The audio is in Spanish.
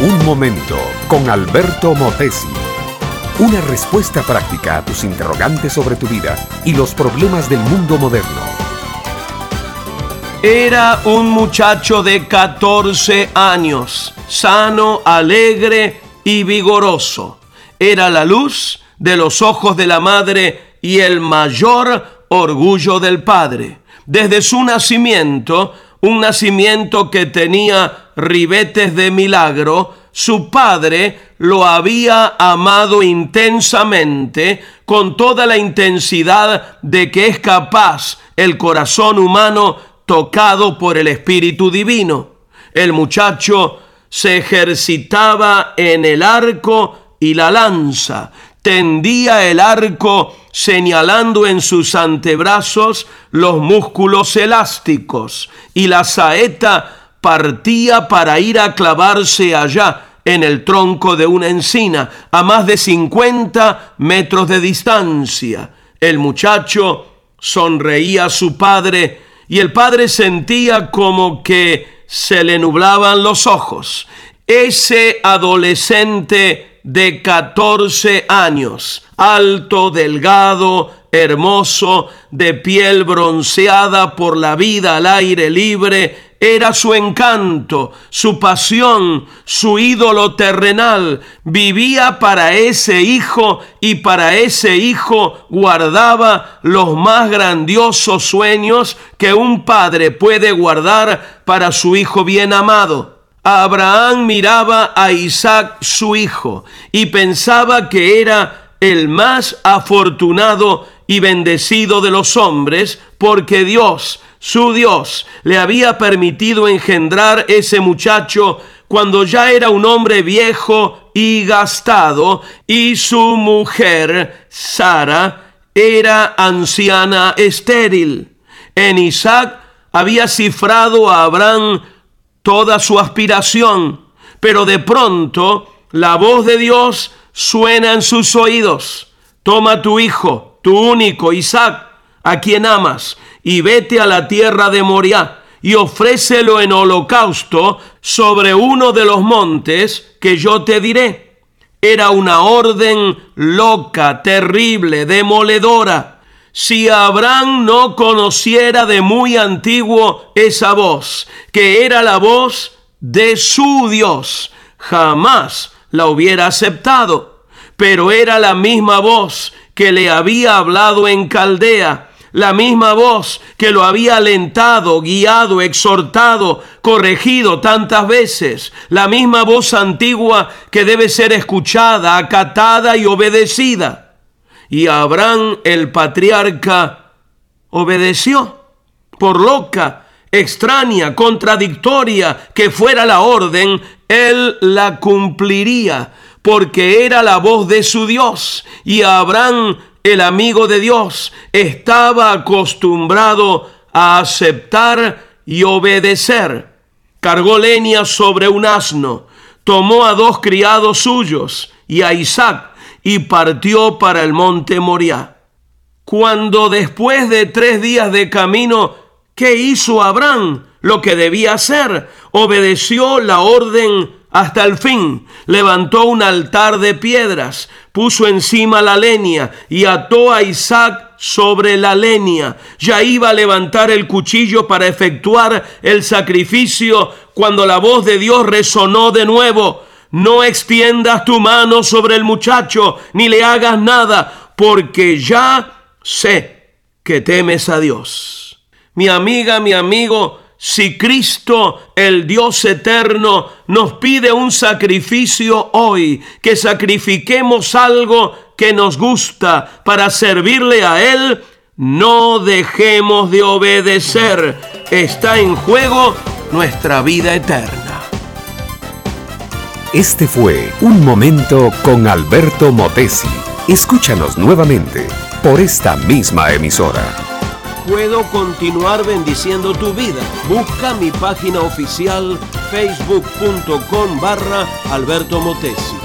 Un momento con Alberto Motesi. Una respuesta práctica a tus interrogantes sobre tu vida y los problemas del mundo moderno. Era un muchacho de 14 años, sano, alegre y vigoroso. Era la luz de los ojos de la madre y el mayor orgullo del padre. Desde su nacimiento, un nacimiento que tenía ribetes de milagro, su padre lo había amado intensamente con toda la intensidad de que es capaz el corazón humano tocado por el Espíritu Divino. El muchacho se ejercitaba en el arco y la lanza, tendía el arco señalando en sus antebrazos los músculos elásticos y la saeta partía para ir a clavarse allá en el tronco de una encina a más de 50 metros de distancia. El muchacho sonreía a su padre y el padre sentía como que se le nublaban los ojos. Ese adolescente de 14 años, alto, delgado, hermoso, de piel bronceada por la vida al aire libre, era su encanto, su pasión, su ídolo terrenal. Vivía para ese hijo y para ese hijo guardaba los más grandiosos sueños que un padre puede guardar para su hijo bien amado. Abraham miraba a Isaac su hijo y pensaba que era el más afortunado y bendecido de los hombres porque Dios su Dios le había permitido engendrar ese muchacho cuando ya era un hombre viejo y gastado y su mujer, Sara, era anciana estéril. En Isaac había cifrado a Abraham toda su aspiración, pero de pronto la voz de Dios suena en sus oídos. Toma tu hijo, tu único Isaac, a quien amas, y vete a la tierra de Moriah y ofrécelo en holocausto sobre uno de los montes que yo te diré. Era una orden loca, terrible, demoledora. Si Abraham no conociera de muy antiguo esa voz, que era la voz de su Dios, jamás la hubiera aceptado. Pero era la misma voz que le había hablado en Caldea la misma voz que lo había alentado, guiado, exhortado, corregido tantas veces, la misma voz antigua que debe ser escuchada, acatada y obedecida. Y Abraham el patriarca obedeció, por loca, extraña, contradictoria que fuera la orden, él la cumpliría, porque era la voz de su Dios. Y Abraham el amigo de Dios estaba acostumbrado a aceptar y obedecer. Cargó leña sobre un asno, tomó a dos criados suyos y a Isaac y partió para el monte Moriah. Cuando después de tres días de camino, ¿qué hizo Abraham? Lo que debía hacer, obedeció la orden hasta el fin. Levantó un altar de piedras, puso encima la leña y ató a Isaac sobre la leña. Ya iba a levantar el cuchillo para efectuar el sacrificio cuando la voz de Dios resonó de nuevo. No extiendas tu mano sobre el muchacho, ni le hagas nada, porque ya sé que temes a Dios. Mi amiga, mi amigo, si Cristo, el Dios eterno, nos pide un sacrificio hoy, que sacrifiquemos algo que nos gusta para servirle a Él, no dejemos de obedecer. Está en juego nuestra vida eterna. Este fue Un Momento con Alberto Motesi. Escúchanos nuevamente por esta misma emisora puedo continuar bendiciendo tu vida. Busca mi página oficial facebook.com barra Alberto Motesi.